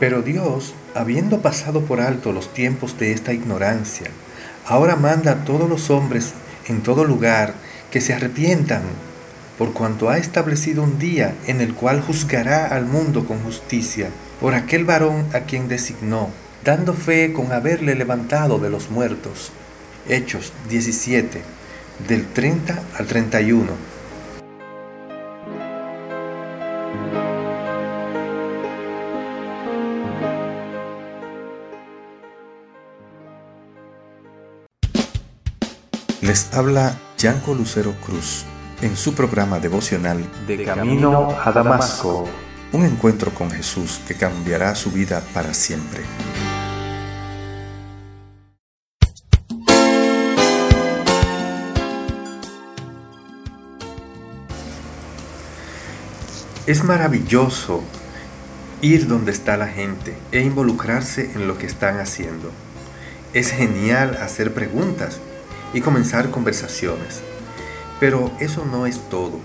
Pero Dios, habiendo pasado por alto los tiempos de esta ignorancia, ahora manda a todos los hombres en todo lugar que se arrepientan, por cuanto ha establecido un día en el cual juzgará al mundo con justicia por aquel varón a quien designó, dando fe con haberle levantado de los muertos. Hechos 17, del 30 al 31. Les habla Yanco Lucero Cruz en su programa devocional De Camino a Damasco. Un encuentro con Jesús que cambiará su vida para siempre. Es maravilloso ir donde está la gente e involucrarse en lo que están haciendo. Es genial hacer preguntas y comenzar conversaciones. Pero eso no es todo.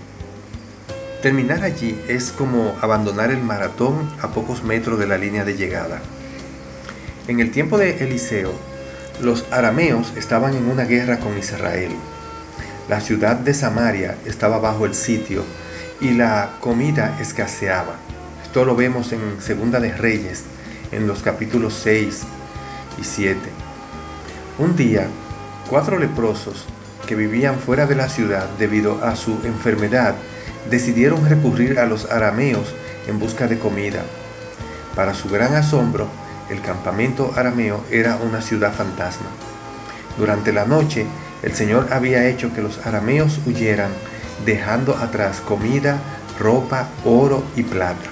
Terminar allí es como abandonar el maratón a pocos metros de la línea de llegada. En el tiempo de Eliseo, los arameos estaban en una guerra con Israel. La ciudad de Samaria estaba bajo el sitio y la comida escaseaba. Esto lo vemos en Segunda de Reyes, en los capítulos 6 y 7. Un día, Cuatro leprosos que vivían fuera de la ciudad debido a su enfermedad decidieron recurrir a los arameos en busca de comida. Para su gran asombro, el campamento arameo era una ciudad fantasma. Durante la noche, el Señor había hecho que los arameos huyeran, dejando atrás comida, ropa, oro y plata.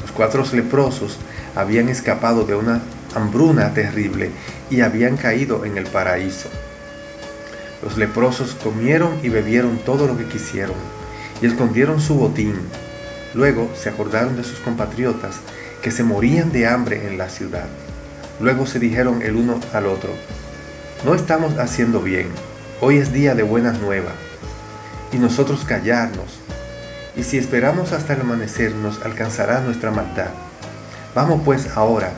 Los cuatro leprosos habían escapado de una hambruna terrible y habían caído en el paraíso. Los leprosos comieron y bebieron todo lo que quisieron y escondieron su botín. Luego se acordaron de sus compatriotas que se morían de hambre en la ciudad. Luego se dijeron el uno al otro, no estamos haciendo bien, hoy es día de buenas nuevas, y nosotros callarnos, y si esperamos hasta el amanecer nos alcanzará nuestra maldad. Vamos pues ahora,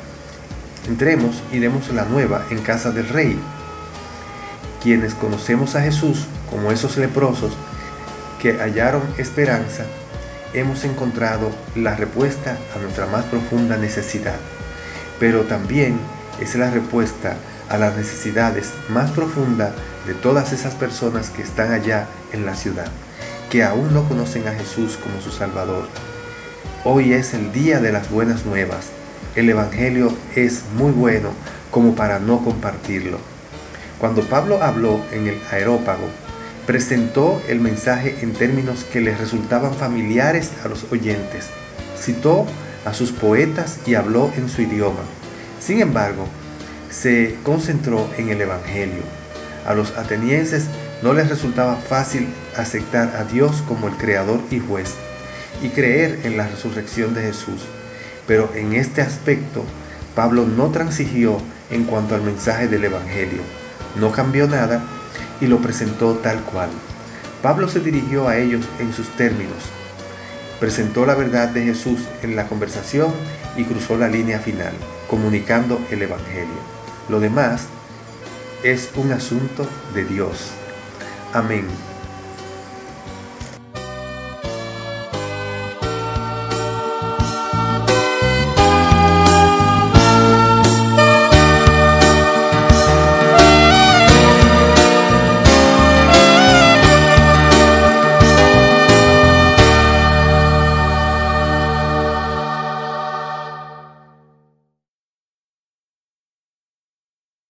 entremos y demos la nueva en casa del rey quienes conocemos a Jesús como esos leprosos que hallaron esperanza, hemos encontrado la respuesta a nuestra más profunda necesidad, pero también es la respuesta a las necesidades más profundas de todas esas personas que están allá en la ciudad, que aún no conocen a Jesús como su Salvador. Hoy es el día de las buenas nuevas. El Evangelio es muy bueno como para no compartirlo. Cuando Pablo habló en el aerópago, presentó el mensaje en términos que les resultaban familiares a los oyentes. Citó a sus poetas y habló en su idioma. Sin embargo, se concentró en el Evangelio. A los atenienses no les resultaba fácil aceptar a Dios como el Creador y Juez y creer en la resurrección de Jesús. Pero en este aspecto, Pablo no transigió en cuanto al mensaje del Evangelio no cambió nada y lo presentó tal cual. Pablo se dirigió a ellos en sus términos, presentó la verdad de Jesús en la conversación y cruzó la línea final, comunicando el Evangelio. Lo demás es un asunto de Dios. Amén.